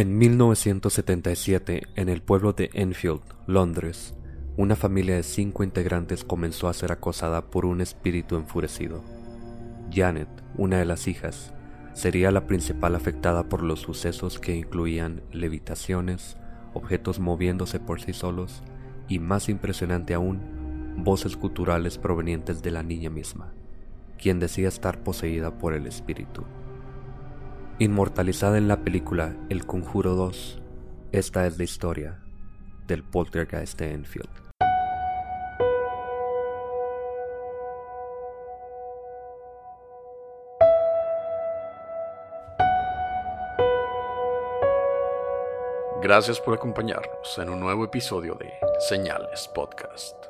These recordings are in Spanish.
En 1977, en el pueblo de Enfield, Londres, una familia de cinco integrantes comenzó a ser acosada por un espíritu enfurecido. Janet, una de las hijas, sería la principal afectada por los sucesos que incluían levitaciones, objetos moviéndose por sí solos y, más impresionante aún, voces culturales provenientes de la niña misma, quien decía estar poseída por el espíritu. Inmortalizada en la película El Conjuro 2, esta es la historia del poltergeist de Enfield. Gracias por acompañarnos en un nuevo episodio de Señales Podcast.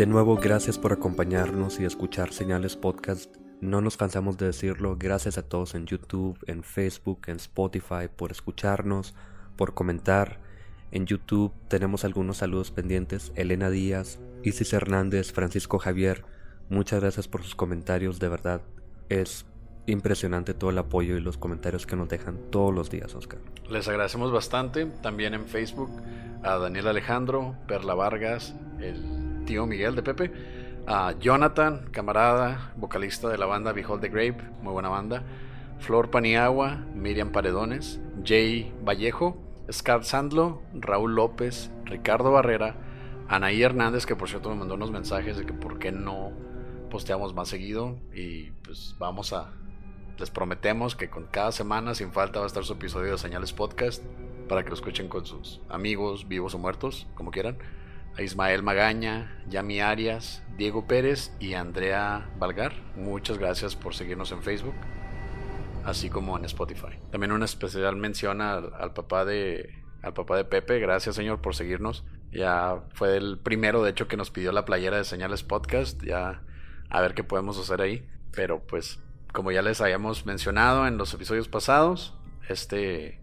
De nuevo, gracias por acompañarnos y escuchar Señales Podcast. No nos cansamos de decirlo. Gracias a todos en YouTube, en Facebook, en Spotify por escucharnos, por comentar. En YouTube tenemos algunos saludos pendientes. Elena Díaz, Isis Hernández, Francisco Javier. Muchas gracias por sus comentarios. De verdad, es impresionante todo el apoyo y los comentarios que nos dejan todos los días, Oscar. Les agradecemos bastante. También en Facebook a Daniel Alejandro, Perla Vargas, el tío Miguel de Pepe, Jonathan, camarada, vocalista de la banda Behold the Grave, muy buena banda, Flor Paniagua, Miriam Paredones, Jay Vallejo, Scar Sandlo, Raúl López, Ricardo Barrera, Anaí Hernández, que por cierto me mandó unos mensajes de que por qué no posteamos más seguido y pues vamos a les prometemos que con cada semana sin falta va a estar su episodio de Señales Podcast para que lo escuchen con sus amigos, vivos o muertos, como quieran. A Ismael Magaña, Yami Arias, Diego Pérez y Andrea Valgar. Muchas gracias por seguirnos en Facebook, así como en Spotify. También una especial mención al, al papá de al papá de Pepe. Gracias, señor, por seguirnos. Ya fue el primero, de hecho, que nos pidió la playera de Señales Podcast. Ya a ver qué podemos hacer ahí. Pero pues, como ya les habíamos mencionado en los episodios pasados, este,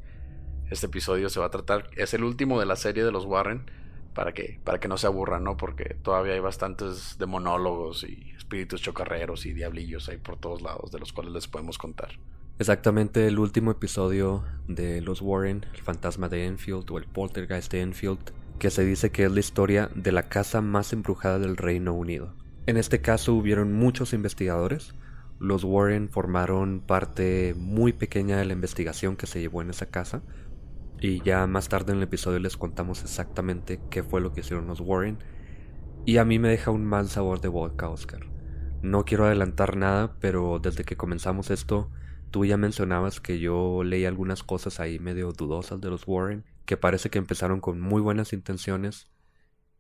este episodio se va a tratar, es el último de la serie de los Warren, para que, para que no se aburran, ¿no? Porque todavía hay bastantes de monólogos y espíritus chocarreros y diablillos ahí por todos lados, de los cuales les podemos contar. Exactamente el último episodio de Los Warren, el fantasma de Enfield o el poltergeist de Enfield, que se dice que es la historia de la casa más embrujada del Reino Unido. En este caso hubieron muchos investigadores. Los Warren formaron parte muy pequeña de la investigación que se llevó en esa casa. Y ya más tarde en el episodio les contamos exactamente qué fue lo que hicieron los Warren. Y a mí me deja un mal sabor de boca, Oscar. No quiero adelantar nada, pero desde que comenzamos esto, tú ya mencionabas que yo leí algunas cosas ahí medio dudosas de los Warren, que parece que empezaron con muy buenas intenciones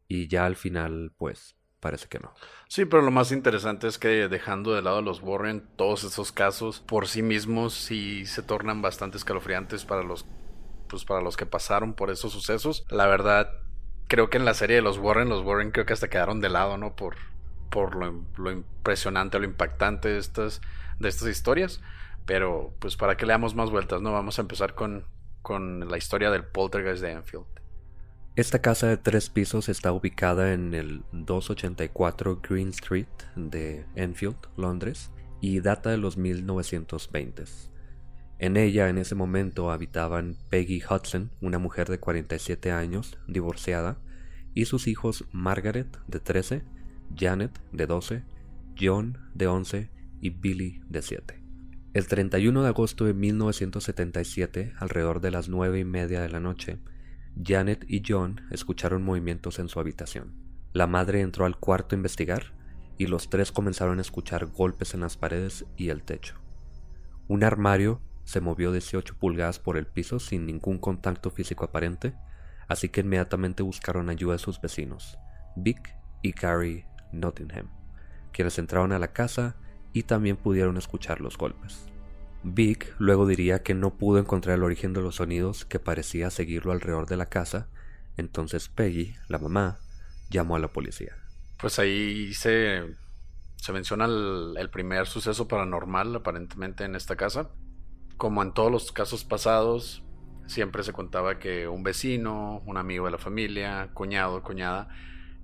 y ya al final, pues, parece que no. Sí, pero lo más interesante es que dejando de lado a los Warren, todos esos casos por sí mismos sí se tornan bastante escalofriantes para los, pues, para los que pasaron por esos sucesos. La verdad, creo que en la serie de los Warren, los Warren creo que hasta quedaron de lado, ¿no? Por, por lo, lo impresionante, lo impactante de estas de estas historias. Pero pues para que leamos más vueltas, ¿no? Vamos a empezar con, con la historia del poltergeist de Enfield. Esta casa de tres pisos está ubicada en el 284 Green Street de Enfield, Londres, y data de los 1920s. En ella en ese momento habitaban Peggy Hudson, una mujer de 47 años, divorciada, y sus hijos Margaret, de 13, Janet, de 12, John, de 11, y Billy, de 7. El 31 de agosto de 1977, alrededor de las nueve y media de la noche, Janet y John escucharon movimientos en su habitación. La madre entró al cuarto a investigar y los tres comenzaron a escuchar golpes en las paredes y el techo. Un armario se movió 18 pulgadas por el piso sin ningún contacto físico aparente, así que inmediatamente buscaron ayuda de sus vecinos, Vic y Carrie Nottingham, quienes entraron a la casa y también pudieron escuchar los golpes. Vic luego diría que no pudo encontrar el origen de los sonidos que parecía seguirlo alrededor de la casa, entonces Peggy, la mamá, llamó a la policía. Pues ahí se menciona el, primer suceso paranormal aparentemente en esta casa. Como en todos los casos pasados, siempre se contaba que un vecino, un amigo de la familia, cuñado, cuñada,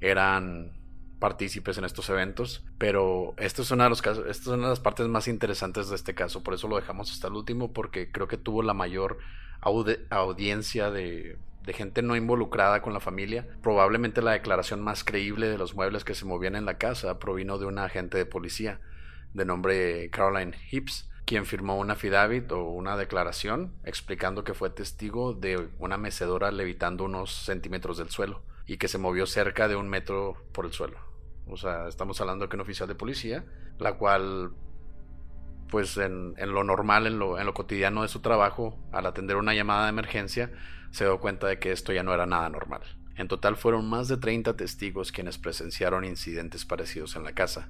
eran partícipes en estos eventos, pero esto es una de esta es una de las partes más interesantes de este caso, por eso lo dejamos hasta el último, porque creo que tuvo la mayor audiencia de, de gente no involucrada con la familia. Probablemente la declaración más creíble de los muebles que se movían en la casa provino de una agente de policía de nombre Caroline Hips, quien firmó una affidavit o una declaración explicando que fue testigo de una mecedora levitando unos centímetros del suelo y que se movió cerca de un metro por el suelo. O sea, estamos hablando de un oficial de policía, la cual, pues en, lo normal, en lo, en lo cotidiano de su trabajo, al atender una llamada de emergencia, se dio cuenta de que esto ya no era nada normal. En total fueron más de 30 testigos quienes presenciaron incidentes parecidos en la casa.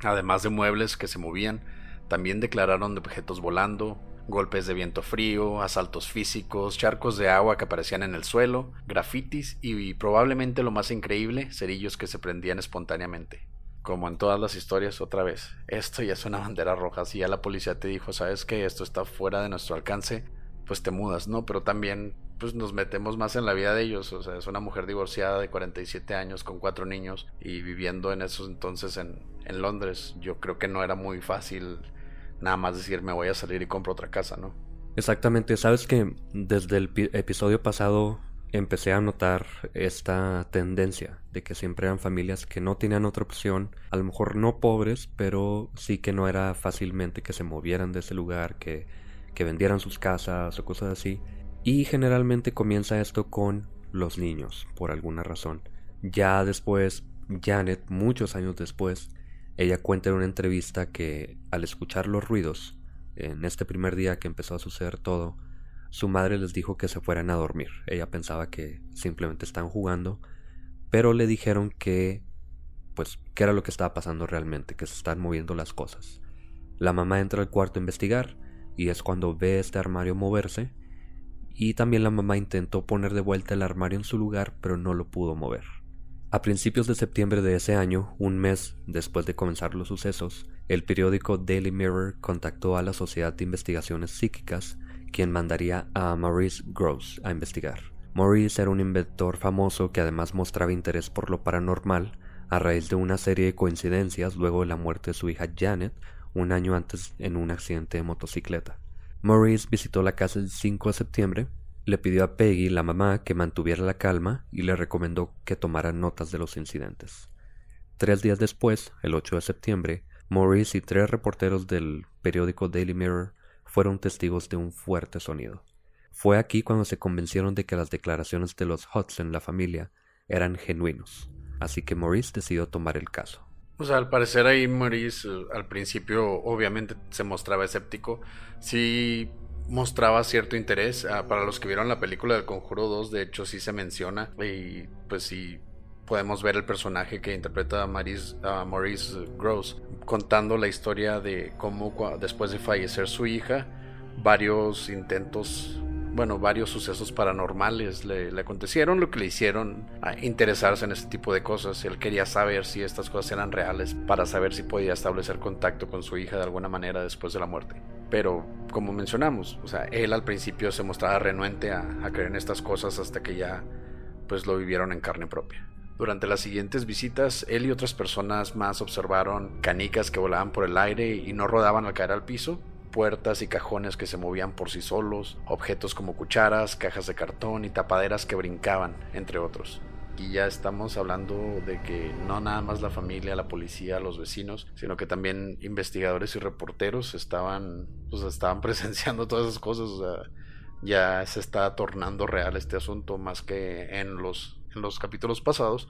Además de muebles que se movían, también declararon de objetos volando, golpes de viento frío, asaltos físicos, charcos de agua que aparecían en el suelo, grafitis y, probablemente lo más increíble, cerillos que se prendían espontáneamente. Como en todas las historias, otra vez, esto ya es una bandera roja. Si ya la policía te dijo, sabes que esto está fuera de nuestro alcance, pues te mudas, ¿no? Pero también pues nos metemos más en la vida de ellos. O sea, es una mujer divorciada de 47 años con cuatro niños y viviendo en esos entonces en, en Londres. Yo creo que no era muy fácil nada más decir me voy a salir y compro otra casa, ¿no? Exactamente, sabes que desde el episodio pasado empecé a notar esta tendencia de que siempre eran familias que no tenían otra opción, a lo mejor no pobres, pero sí que no era fácilmente que se movieran de ese lugar, que, que vendieran sus casas o cosas así. Y generalmente comienza esto con los niños, por alguna razón. Ya después, Janet, muchos años después, ella cuenta en una entrevista que al escuchar los ruidos, en este primer día que empezó a suceder todo, su madre les dijo que se fueran a dormir. Ella pensaba que simplemente estaban jugando, pero le dijeron que, pues, qué era lo que estaba pasando realmente, que se están moviendo las cosas. La mamá entra al cuarto a investigar y es cuando ve este armario moverse y también la mamá intentó poner de vuelta el armario en su lugar, pero no lo pudo mover. A principios de septiembre de ese año, un mes después de comenzar los sucesos, el periódico Daily Mirror contactó a la Sociedad de Investigaciones Psíquicas, quien mandaría a Maurice Gross a investigar. Maurice era un inventor famoso que además mostraba interés por lo paranormal a raíz de una serie de coincidencias luego de la muerte de su hija Janet un año antes en un accidente de motocicleta. Maurice visitó la casa el 5 de septiembre le pidió a Peggy, la mamá, que mantuviera la calma y le recomendó que tomara notas de los incidentes. Tres días después, el 8 de septiembre, Maurice y tres reporteros del periódico Daily Mirror fueron testigos de un fuerte sonido. Fue aquí cuando se convencieron de que las declaraciones de los Hudson, la familia, eran genuinos, así que Maurice decidió tomar el caso. O sea, al parecer ahí Maurice eh, al principio obviamente se mostraba escéptico. Sí mostraba cierto interés. Ah, para los que vieron la película del Conjuro 2, de hecho sí se menciona y pues sí podemos ver el personaje que interpreta a Maurice, Maurice Gross contando la historia de cómo después de fallecer su hija, varios intentos bueno, varios sucesos paranormales le, le, acontecieron, lo que le hicieron a interesarse en este tipo de cosas. Él quería saber si estas cosas eran reales para saber si podía establecer contacto con su hija de alguna manera después de la muerte. Pero, como mencionamos, o sea, él al principio se mostraba renuente a, a creer en estas cosas hasta que ya pues lo vivieron en carne propia. Durante las siguientes visitas, él y otras personas más observaron canicas que volaban por el aire y no rodaban al caer al piso, puertas y cajones que se movían por sí solos, objetos como cucharas, cajas de cartón y tapaderas que brincaban, entre otros. Y ya estamos hablando de que no nada más la familia, la policía, los vecinos, sino que también investigadores y reporteros estaban, pues, estaban presenciando todas esas cosas. Ya se está tornando real este asunto más que en los en los capítulos pasados,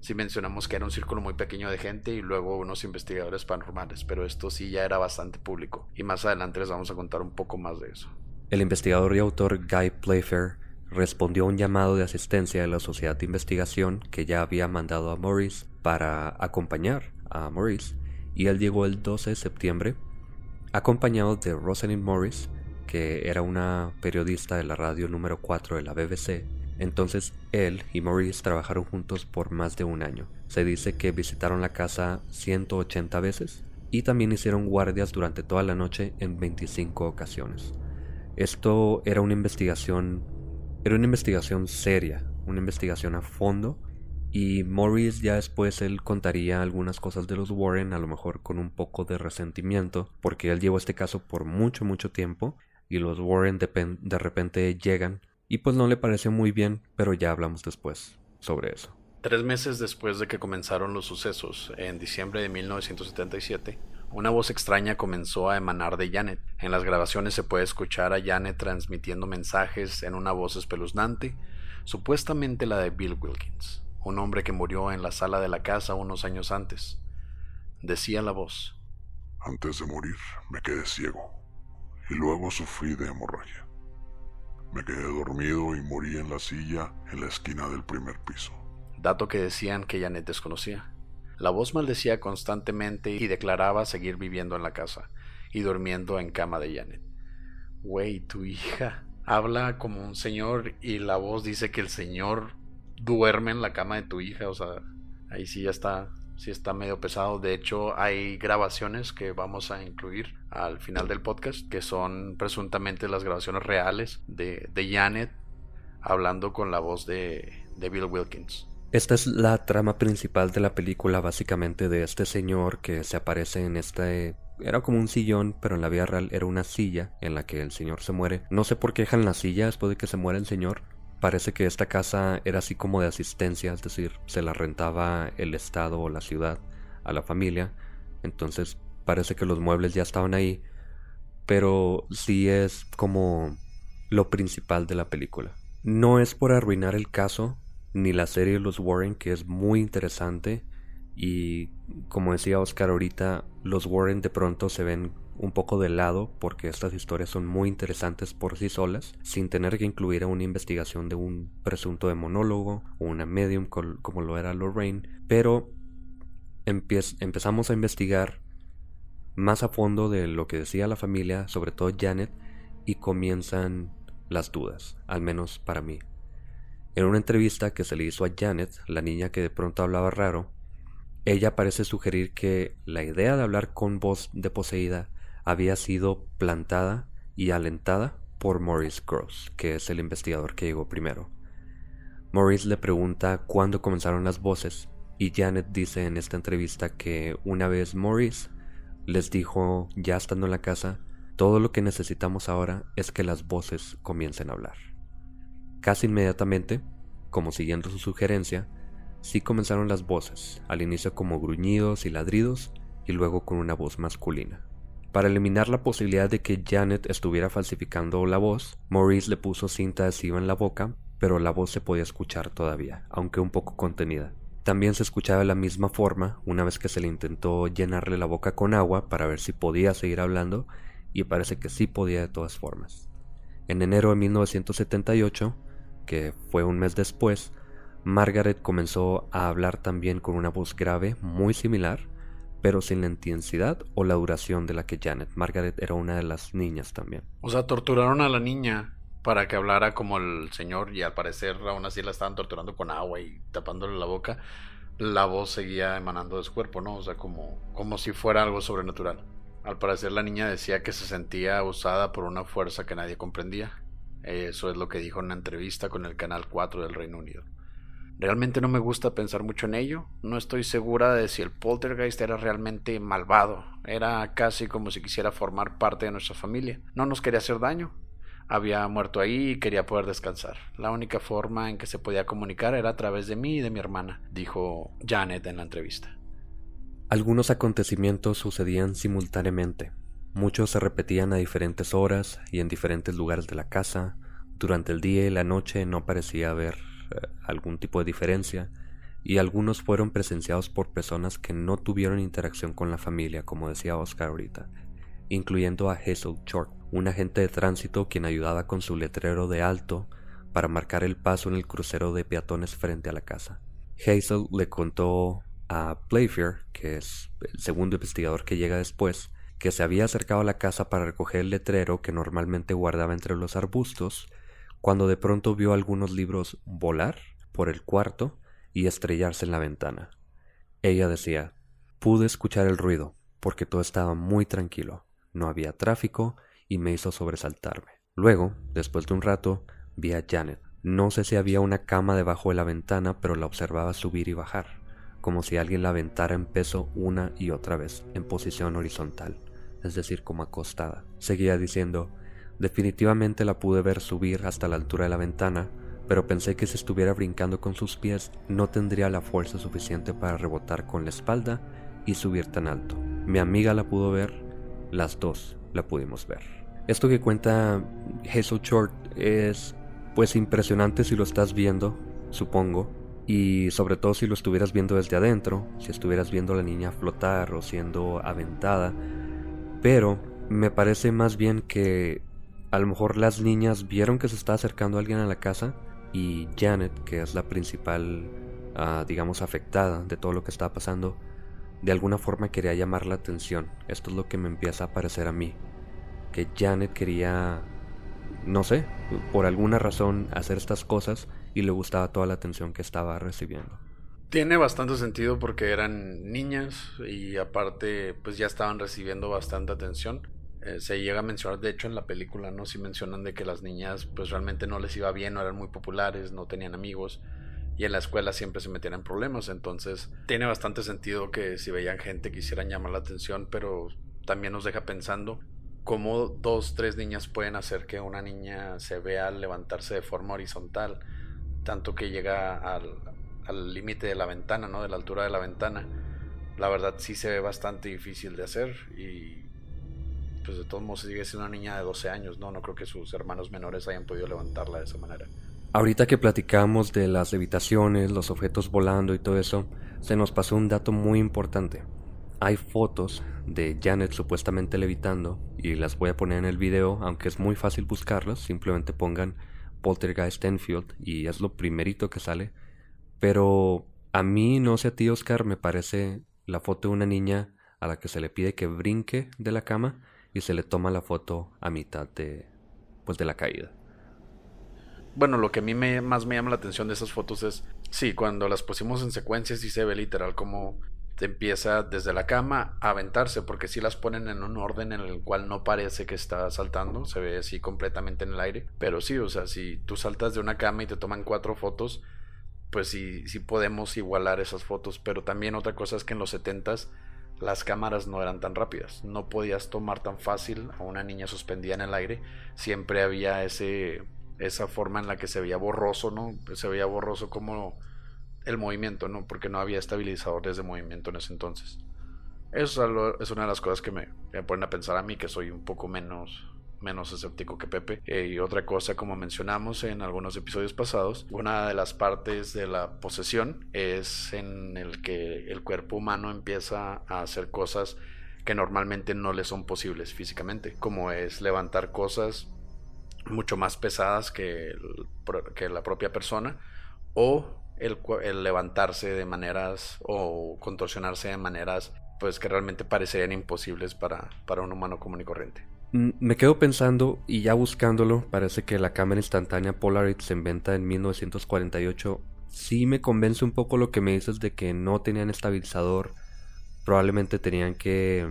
sí mencionamos que era un círculo muy pequeño de gente y luego unos investigadores paranormales, pero esto sí ya era bastante público. Y más adelante les vamos a contar un poco más de eso. El investigador y autor Guy Playfair respondió a un llamado de asistencia de la Sociedad de Investigación que ya había mandado a Maurice para acompañar a Maurice, y él llegó el 12 de septiembre acompañado de Rosalind Morris, que era una periodista de la radio número 4 de la BBC, entonces él y Maurice trabajaron juntos por más de un año. Se dice que visitaron la casa 180 veces y también hicieron guardias durante toda la noche en 25 ocasiones. Esto era una investigación, era una investigación seria, una investigación a fondo y Maurice ya después él contaría algunas cosas de los Warren, a lo mejor con un poco de resentimiento, porque él llevó este caso por mucho, mucho tiempo y los Warren de, de repente llegan y pues no le pareció muy bien, pero ya hablamos después sobre eso. Tres meses después de que comenzaron los sucesos, en diciembre de 1977, una voz extraña comenzó a emanar de Janet. En las grabaciones se puede escuchar a Janet transmitiendo mensajes en una voz espeluznante, supuestamente la de Bill Wilkins, un hombre que murió en la sala de la casa unos años antes. Decía la voz. Antes de morir me quedé ciego y luego sufrí de hemorragia. Me quedé dormido y morí en la silla en la esquina del primer piso. Dato que decían que Janet desconocía. La voz maldecía constantemente y declaraba seguir viviendo en la casa y durmiendo en cama de Janet. Güey, tu hija habla como un señor y la voz dice que el señor duerme en la cama de tu hija. O sea, ahí sí ya está sí está medio pesado. De hecho, hay grabaciones que vamos a incluir al final del podcast, que son presuntamente las grabaciones reales de, de Janet hablando con la voz de, de Bill Wilkins. Esta es la trama principal de la película, básicamente, de este señor que se aparece en este era como un sillón, pero en la vida real era una silla en la que el señor se muere. No sé por qué dejan la silla después de que se muere el señor, Parece que esta casa era así como de asistencia, es decir, se la rentaba el Estado o la ciudad a la familia. Entonces parece que los muebles ya estaban ahí, pero sí es como lo principal de la película. No es por arruinar el caso, ni la serie los Warren, que es muy interesante, y como decía Oscar ahorita, los Warren de pronto se ven un poco de lado porque estas historias son muy interesantes por sí solas, sin tener que incluir a una investigación de un presunto demonólogo o una medium como lo era Lorraine, pero empezamos a investigar más a fondo de lo que decía la familia, sobre todo Janet, y comienzan las dudas, al menos para mí. En una entrevista que se le hizo a Janet, la niña que de pronto hablaba raro, ella parece sugerir que la idea de hablar con voz de poseída había sido plantada y alentada por Maurice Gross, que es el investigador que llegó primero. Maurice le pregunta cuándo comenzaron las voces y Janet dice en esta entrevista que una vez Maurice les dijo, ya estando en la casa, todo lo que necesitamos ahora es que las voces comiencen a hablar. Casi inmediatamente, como siguiendo su sugerencia, sí comenzaron las voces, al inicio como gruñidos y ladridos y luego con una voz masculina. Para eliminar la posibilidad de que Janet estuviera falsificando la voz, Maurice le puso cinta adhesiva en la boca, pero la voz se podía escuchar todavía, aunque un poco contenida. También se escuchaba de la misma forma una vez que se le intentó llenarle la boca con agua para ver si podía seguir hablando, y parece que sí podía de todas formas. En enero de 1978, que fue un mes después, Margaret comenzó a hablar también con una voz grave muy similar, pero sin la intensidad o la duración de la que Janet. Margaret era una de las niñas también. O sea, torturaron a la niña para que hablara como el señor y al parecer aún así la estaban torturando con agua y tapándole la boca, la voz seguía emanando de su cuerpo, ¿no? O sea, como, como si fuera algo sobrenatural. Al parecer la niña decía que se sentía usada por una fuerza que nadie comprendía. Eso es lo que dijo en una entrevista con el Canal 4 del Reino Unido. Realmente no me gusta pensar mucho en ello. No estoy segura de si el poltergeist era realmente malvado. Era casi como si quisiera formar parte de nuestra familia. No nos quería hacer daño había muerto ahí y quería poder descansar. La única forma en que se podía comunicar era a través de mí y de mi hermana, dijo Janet en la entrevista. Algunos acontecimientos sucedían simultáneamente. Muchos se repetían a diferentes horas y en diferentes lugares de la casa. Durante el día y la noche no parecía haber eh, algún tipo de diferencia y algunos fueron presenciados por personas que no tuvieron interacción con la familia, como decía Oscar ahorita, incluyendo a Hazel Short, un agente de tránsito quien ayudaba con su letrero de alto para marcar el paso en el crucero de peatones frente a la casa. Hazel le contó a Playfair, que es el segundo investigador que llega después, que se había acercado a la casa para recoger el letrero que normalmente guardaba entre los arbustos, cuando de pronto vio algunos libros volar por el cuarto y estrellarse en la ventana. Ella decía, pude escuchar el ruido, porque todo estaba muy tranquilo, no había tráfico y me hizo sobresaltarme. Luego, después de un rato, vi a Janet. No sé si había una cama debajo de la ventana, pero la observaba subir y bajar, como si alguien la aventara en peso una y otra vez, en posición horizontal, es decir, como acostada. Seguía diciendo, definitivamente la pude ver subir hasta la altura de la ventana, pero pensé que si estuviera brincando con sus pies no tendría la fuerza suficiente para rebotar con la espalda y subir tan alto. Mi amiga la pudo ver, las dos la pudimos ver. Esto que cuenta Hazel Short es pues impresionante si lo estás viendo, supongo, y sobre todo si lo estuvieras viendo desde adentro, si estuvieras viendo a la niña flotar o siendo aventada, pero me parece más bien que a lo mejor las niñas vieron que se está acercando alguien a la casa y Janet, que es la principal, ah, digamos, afectada de todo lo que está pasando, de alguna forma quería llamar la atención. Esto es lo que me empieza a parecer a mí que Janet quería, no sé, por alguna razón hacer estas cosas y le gustaba toda la atención que estaba recibiendo. Tiene bastante sentido porque eran niñas y aparte pues ya estaban recibiendo bastante atención. Eh, se llega a mencionar, de hecho en la película, ¿no? Si mencionan de que las niñas pues realmente no les iba bien, no eran muy populares, no tenían amigos y en la escuela siempre se metían en problemas. Entonces tiene bastante sentido que si veían gente quisieran llamar la atención, pero también nos deja pensando cómo dos, tres niñas pueden hacer que una niña se vea levantarse de forma horizontal, tanto que llega al límite de la ventana, ¿no? De la altura de la ventana. La verdad sí se ve bastante difícil de hacer y pues de todos modos sigue siendo una niña de 12 años, ¿no? No creo que sus hermanos menores hayan podido levantarla de esa manera. Ahorita que platicamos de las levitaciones, los objetos volando y todo eso, se nos pasó un dato muy importante. Hay fotos de Janet supuestamente levitando y las voy a poner en el video, aunque es muy fácil buscarlas, simplemente pongan Poltergeist Enfield y es lo primerito que sale. Pero a mí, no sé a ti Oscar, me parece la foto de una niña a la que se le pide que brinque de la cama y se le toma la foto a mitad de pues de la caída. Bueno, lo que a mí me, más me llama la atención de esas fotos es, sí, cuando las pusimos en secuencia sí se ve literal como empieza desde la cama a aventarse, porque si las ponen en un orden en el cual no parece que está saltando, se ve así completamente en el aire, pero sí, o sea, si tú saltas de una cama y te toman cuatro fotos, pues sí, sí podemos igualar esas fotos, pero también otra cosa es que en los setentas las cámaras no eran tan rápidas, no podías tomar tan fácil a una niña suspendida en el aire, siempre había ese esa forma en la que se veía borroso, ¿no? Se veía borroso como el movimiento, ¿no? Porque no había estabilizadores de movimiento en ese entonces. Eso es una de las cosas que me, ponen a pensar a mí, que soy un poco menos, menos escéptico que Pepe. Eh, y otra cosa, como mencionamos en algunos episodios pasados, una de las partes de la posesión es en el que el cuerpo humano empieza a hacer cosas que normalmente no le son posibles físicamente, como es levantar cosas mucho más pesadas que, que la propia persona o el, levantarse de maneras o contorsionarse de maneras pues que realmente parecerían imposibles para, para un humano común y corriente. Me quedo pensando y ya buscándolo, parece que la cámara instantánea Polaroid se inventa en 1948. Sí me convence un poco lo que me dices de que no tenían estabilizador. Probablemente tenían que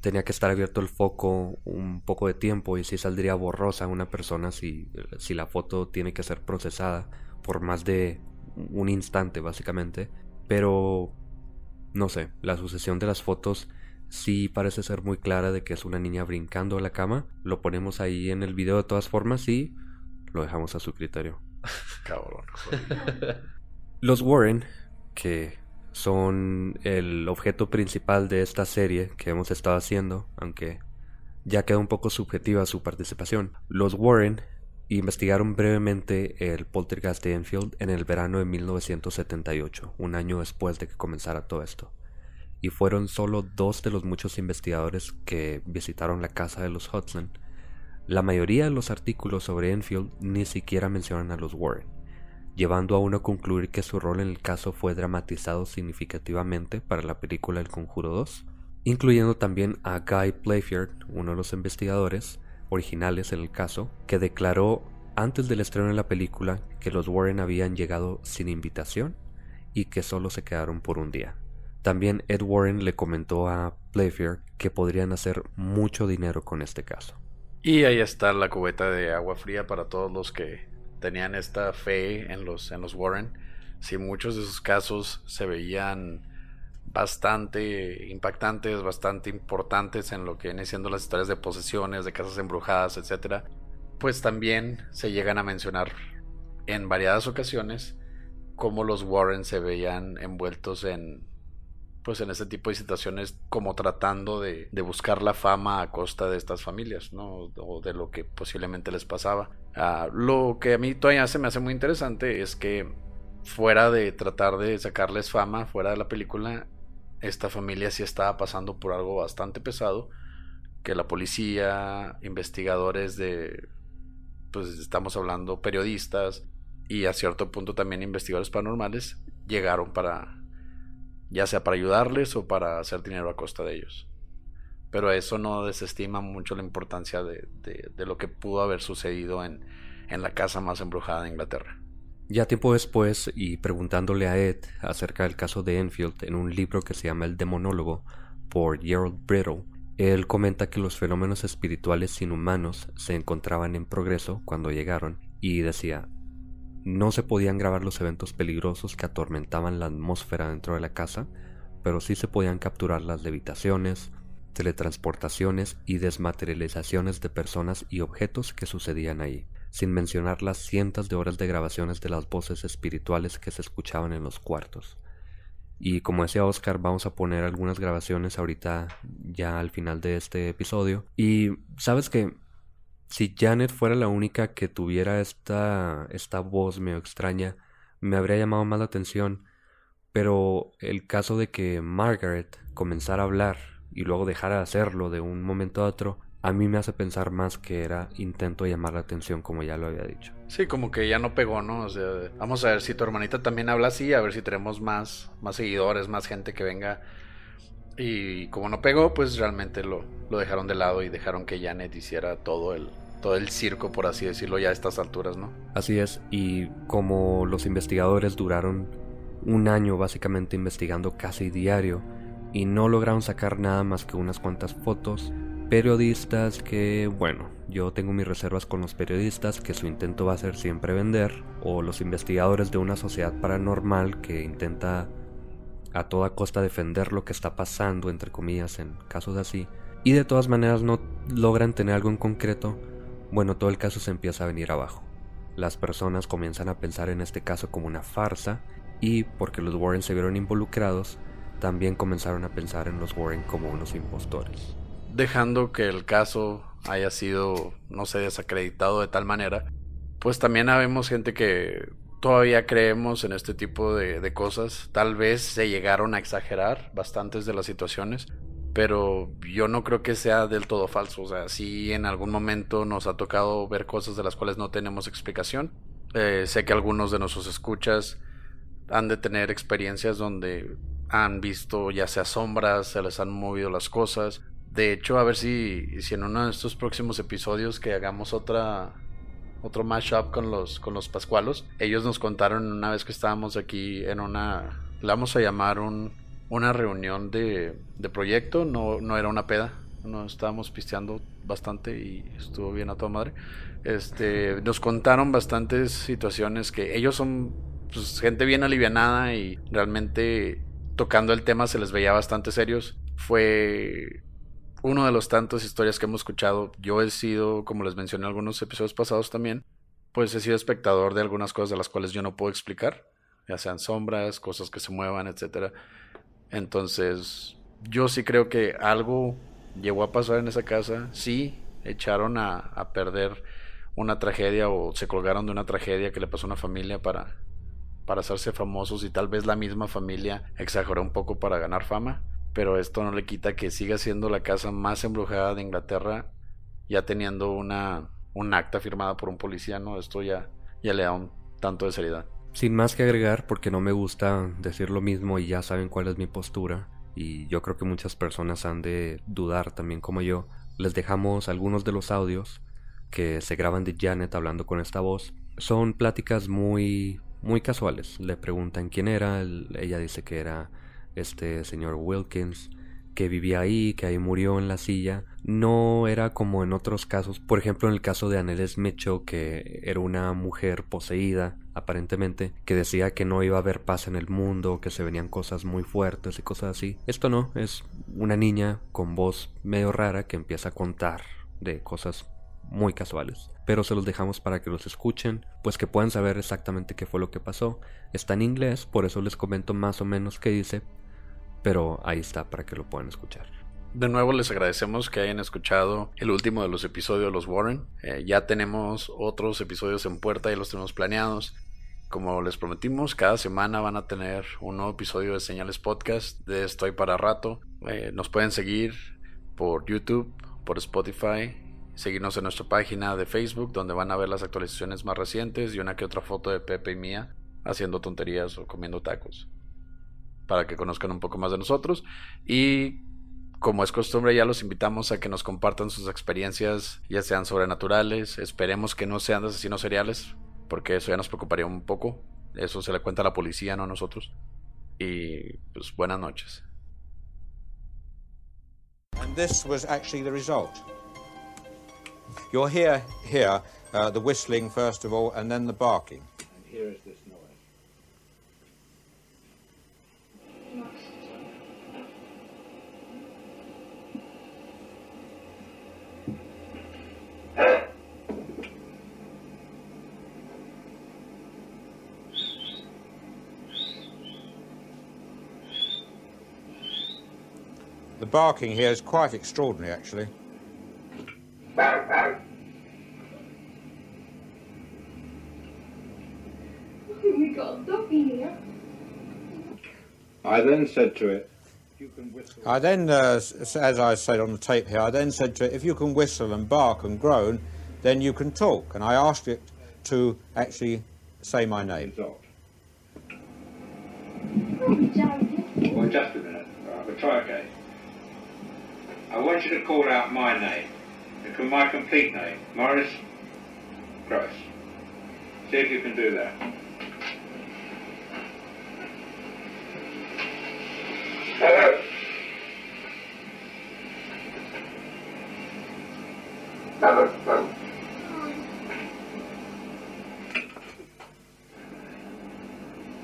tenía que estar abierto el foco un poco de tiempo y si saldría borrosa una persona si, si la foto tiene que ser procesada por más de un instante básicamente. Pero no sé, la sucesión de las fotos sí parece ser muy clara de que es una niña brincando a la cama. Lo ponemos ahí en el video de todas formas y lo dejamos a su criterio. Cabrón. Los Warren, que son el objeto principal de esta serie que hemos estado haciendo, aunque ya queda un poco subjetiva su participación. Los Warren investigaron brevemente el poltergeist de Enfield en el verano de 1978, un año después de que comenzara todo esto. Y fueron solo dos de los muchos investigadores que visitaron la casa de los Hudson. La mayoría de los artículos sobre Enfield ni siquiera mencionan a los Warren llevando a uno a concluir que su rol en el caso fue dramatizado significativamente para la película El Conjuro 2, incluyendo también a Guy Playfair, uno de los investigadores originales en el caso, que declaró antes del estreno de la película que los Warren habían llegado sin invitación y que solo se quedaron por un día. También Ed Warren le comentó a Playfair que podrían hacer mucho dinero con este caso. Y ahí está la cubeta de agua fría para todos los que tenían esta fe en los, en los Warren, si muchos de sus casos se veían bastante impactantes, bastante importantes en lo que vienen siendo las historias de posesiones, de casas embrujadas, etcétera, pues también se llegan a mencionar en variadas ocasiones cómo los Warren se veían envueltos en pues en ese tipo de situaciones como tratando de, de, buscar la fama a costa de estas familias, ¿no? O de lo que posiblemente les pasaba. Ah, lo que a mí todavía se me hace muy interesante es que fuera de tratar de sacarles fama, fuera de la película, esta familia sí estaba pasando por algo bastante pesado, que la policía, investigadores de, pues estamos hablando periodistas y a cierto punto también investigadores paranormales, llegaron para ya sea para ayudarles o para hacer dinero a costa de ellos. Pero eso no desestima mucho la importancia de, lo que pudo haber sucedido en, en la casa más embrujada de Inglaterra. Ya tiempo después, y preguntándole a Ed acerca del caso de Enfield en un libro que se llama El Demonólogo por Gerald Brittle, él comenta que los fenómenos espirituales inhumanos se encontraban en progreso cuando llegaron y decía, no se podían grabar los eventos peligrosos que atormentaban la atmósfera dentro de la casa, pero sí se podían capturar las levitaciones, teletransportaciones y desmaterializaciones de personas y objetos que sucedían ahí, sin mencionar las cientos de horas de grabaciones de las voces espirituales que se escuchaban en los cuartos. Y como decía Oscar, vamos a poner algunas grabaciones ahorita ya al final de este episodio. Y sabes que si Janet fuera la única que tuviera esta, esta voz medio extraña, me habría llamado más la atención. Pero el caso de que Margaret comenzara a hablar y luego dejara de hacerlo de un momento a otro, a mí me hace pensar más que era intento llamar la atención, como ya lo había dicho. Sí, como que ya no pegó, ¿no? O sea, vamos a ver si tu hermanita también habla así, a ver si tenemos más, más seguidores, más gente que venga. Y como no pegó, pues realmente lo, lo dejaron de lado y dejaron que Janet hiciera todo el, todo el circo, por así decirlo, ya a estas alturas, ¿no? Así es, y como los investigadores duraron un año básicamente investigando casi diario y no lograron sacar nada más que unas cuantas fotos, periodistas que, bueno, yo tengo mis reservas con los periodistas que su intento va a ser siempre vender, o los investigadores de una sociedad paranormal que intenta a toda costa defender lo que está pasando, entre comillas, en casos así, y de todas maneras no logran tener algo en concreto, bueno, todo el caso se empieza a venir abajo. Las personas comienzan a pensar en este caso como una farsa y porque los Warren se vieron involucrados, también comenzaron a pensar en los Warren como unos impostores. Dejando que el caso haya sido, no sé, desacreditado de tal manera, pues también habemos gente que todavía creemos en este tipo de, cosas. Tal vez se llegaron a exagerar bastantes de las situaciones, pero yo no creo que sea del todo falso. O sea, sí en algún momento nos ha tocado ver cosas de las cuales no tenemos explicación. Eh, sé que algunos de nuestros escuchas han de tener experiencias donde han visto ya sea sombras, se les han movido las cosas. De hecho, a ver si, si en uno de estos próximos episodios que hagamos otra otro mashup con los con los Pascualos, ellos nos contaron una vez que estábamos aquí en una la vamos a llamar un, una reunión de, de proyecto, no, no era una peda, no estábamos pisteando bastante y estuvo bien a toda madre. Este, nos contaron bastantes situaciones que ellos son pues, gente bien alivianada y realmente tocando el tema se les veía bastante serios. Fue uno de los tantos historias que hemos escuchado. Yo he sido, como les mencioné en algunos episodios pasados también, pues he sido espectador de algunas cosas de las cuales yo no puedo explicar, ya sean sombras, cosas que se muevan, etcétera. Entonces, yo sí creo que algo llegó a pasar en esa casa. Sí, echaron a, a perder una tragedia o se colgaron de una tragedia que le pasó a una familia para, para hacerse famosos y tal vez la misma familia exageró un poco para ganar fama pero esto no le quita que siga siendo la casa más embrujada de Inglaterra, ya teniendo una un acta firmada por un policía, ¿no? Esto ya, ya le da un tanto de seriedad. Sin más que agregar, porque no me gusta decir lo mismo y ya saben cuál es mi postura, y yo creo que muchas personas han de dudar también como yo, les dejamos algunos de los audios que se graban de Janet hablando con esta voz. Son pláticas muy muy casuales. Le preguntan quién era, ella dice que era este señor Wilkins, que vivía ahí, que ahí murió en la silla, no era como en otros casos, por ejemplo en el caso de Annelies Mitchell, que era una mujer poseída, aparentemente, que decía que no iba a haber paz en el mundo, que se venían cosas muy fuertes y cosas así. Esto no, es una niña con voz medio rara que empieza a contar de cosas muy casuales. Pero se los dejamos para que los escuchen, pues que puedan saber exactamente qué fue lo que pasó. Está en inglés, por eso les comento más o menos qué dice, pero ahí está para que lo puedan escuchar. De nuevo les agradecemos que hayan escuchado el último de los episodios de los Warren. Eh, ya tenemos otros episodios en puerta y los tenemos planeados. Como les prometimos, cada semana van a tener un nuevo episodio de Señales Podcast de Estoy para Rato. Eh, nos pueden seguir por YouTube, por Spotify, seguirnos en nuestra página de Facebook donde van a ver las actualizaciones más recientes y una que otra foto de Pepe y mía haciendo tonterías o comiendo tacos para que conozcan un poco más de nosotros. Y como es costumbre, ya los invitamos a que nos compartan sus experiencias, ya sean sobrenaturales, esperemos que no sean de asesinos seriales, porque eso ya nos preocuparía un poco. Eso se le cuenta a la policía, no a nosotros. Y pues buenas noches. And this was actually the result. You'll hear here uh, the whistling first of all, and then the barking. And here is this noise. The barking here is quite extraordinary, actually. We got a doggy here. I then said to it, I then, uh, as I said on the tape here, I then said to it, if you can whistle and bark and groan, then you can talk. And I asked it to actually say my name. Oh, Well, just a minute. Right, we'll try again. I want you to call out my name. My complete name. Morris Gross. See if you can do that.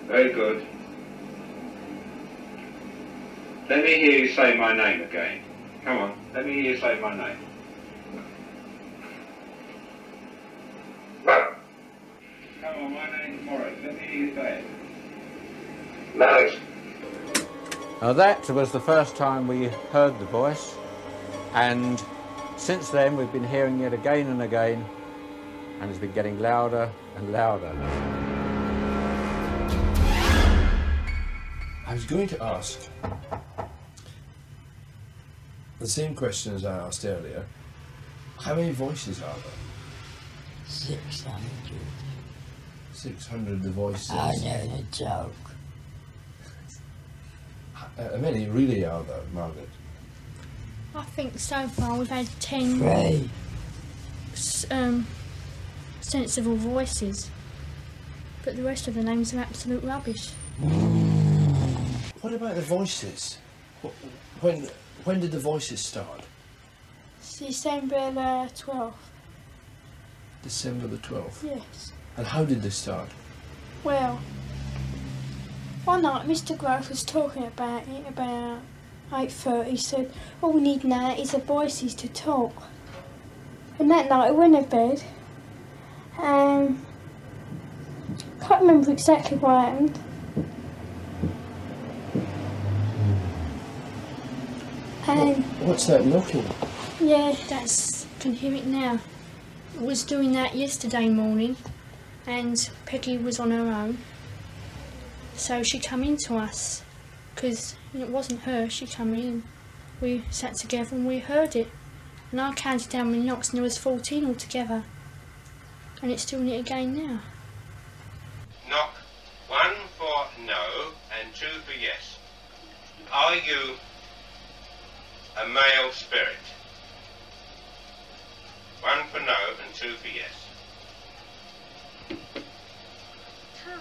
Very good. Let me hear you say my name again. Come on, let me hear you say my name. Come on, my name's Morris. Let me hear say it. Morris. Now that was the first time we heard the voice, and since then we've been hearing it again and again, and it's been getting louder and louder. I was going to ask the same question as I asked earlier. How many voices are there? 600. 600 the voices. I know the joke. Uh, How many really are there, Margaret? I think so far we've had ten Three. s- um, sensible voices, but the rest of the names are absolute rubbish. What about the voices? When when did the voices start? December the twelfth. December the twelfth. Yes. And how did they start? Well, one night Mr. Grove was talking about it about eight thirty. He said, "All we need now is the voices to talk." And that night I went to bed. Um, can't remember exactly what happened. And What's that knocking? yeah, that's can hear it now. I was doing that yesterday morning, and Peggy was on her own. So she come in to us, because it wasn't her. She come in. We sat together and we heard it, and I counted down many knocks, and there was fourteen altogether. And it's doing it again now. Knock one for no and two for yes. Are you a male spirit? One for no and two for yes. Two.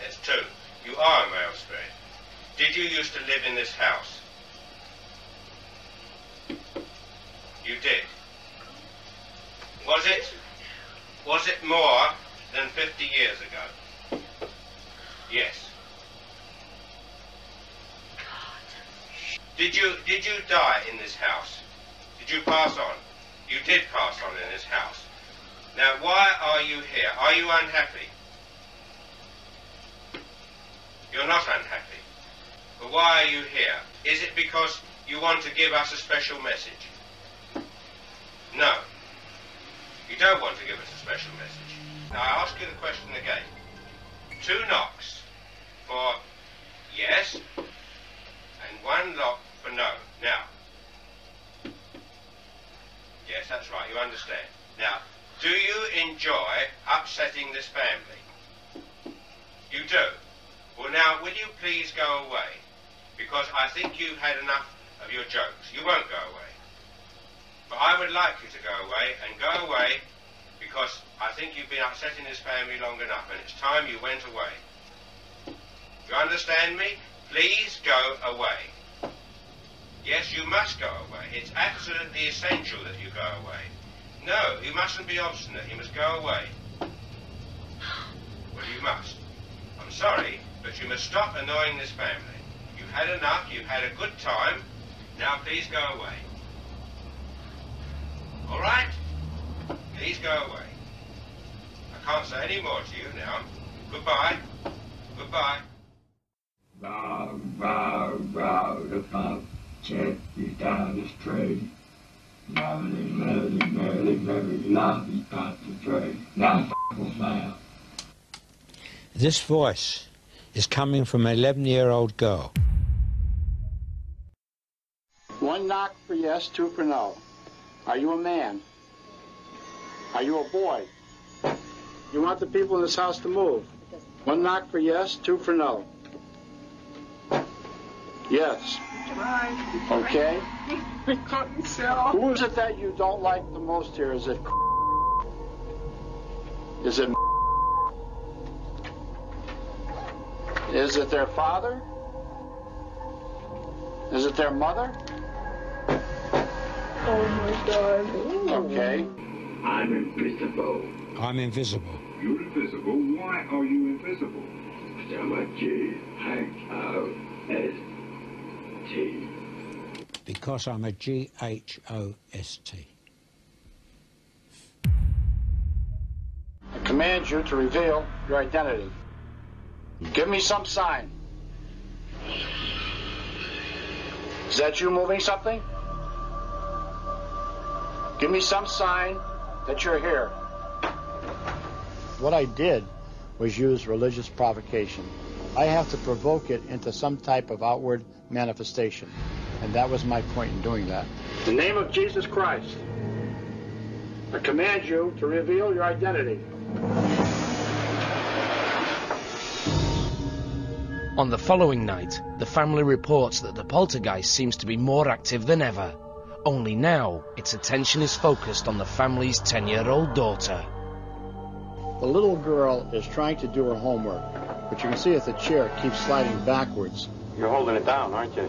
That's two. You are a male spirit. Did you used to live in this house? You did. Was it was it more than 50 years ago? Yes. Did you did you die in this house? Did you pass on? You did pass on in this house. Now why are you here? Are you unhappy? You're not unhappy. But why are you here? Is it because you want to give us a special message? No. You don't want to give us a special message. Now I ask you the question again. Two knocks for yes and one knock for no. Now. Yes, that's right, you understand. Now, do you enjoy upsetting this family? You do? Well now, will you please go away? Because I think you've had enough of your jokes. You won't go away. But I would like you to go away and go away because I think you've been upsetting this family long enough and it's time you went away. You understand me? Please go away. Yes, you must go away. It's absolutely essential that you go away. No, you mustn't be obstinate. You must go away. Well, you must. I'm sorry, but you must stop annoying this family. You've had enough. You've had a good time. Now, please go away. All right? Please go away. I can't say any more to you now. Goodbye. Goodbye. Bow, bow, bow, the. Check you down. Merrily, merrily, merrily, merrily. Now f***ing smile. This voice is coming from an 11 year old girl. One knock for yes, two for no. Are you a man? Are you a boy? You want the people in this house to move. One knock for yes, two for no. Yes. Okay. I couldn't sell. Who is it that you don't like the most here? Is it is it is it their father? Is it their mother? Oh my God. Okay. I'm invisible. I'm invisible. You're invisible? Why are you invisible? I'm a G H O S T. Because I'm a G H O S T. I command you to reveal your identity. Give me some sign. Is that you moving something? Give me some sign that you're here. What I did was use religious provocation. I have to provoke it into some type of outward manifestation. And that was my point in doing that. In the name of Jesus Christ, I command you to reveal your identity. On the following night, the family reports that the poltergeist seems to be more active than ever. Only now, its attention is focused on the family's 10 year old daughter. The little girl is trying to do her homework, but you can see that the chair keeps sliding backwards. You're holding it down, aren't you?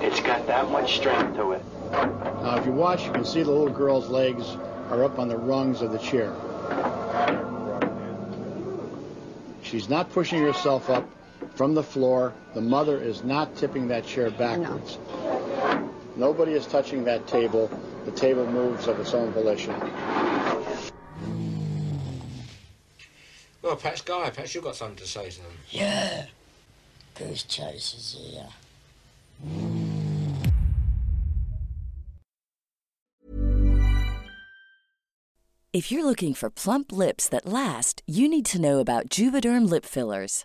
It's got that much strength to it. Now, if you watch, you can see the little girl's legs are up on the rungs of the chair. She's not pushing herself up from the floor. The mother is not tipping that chair backwards. Nobody is touching that table. The table moves of its own volition. Well, perhaps Guy, perhaps you've got something to say to them. Yeah. Goose Chase is here. If you're looking for plump lips that last, you need to know about Juvederm lip fillers.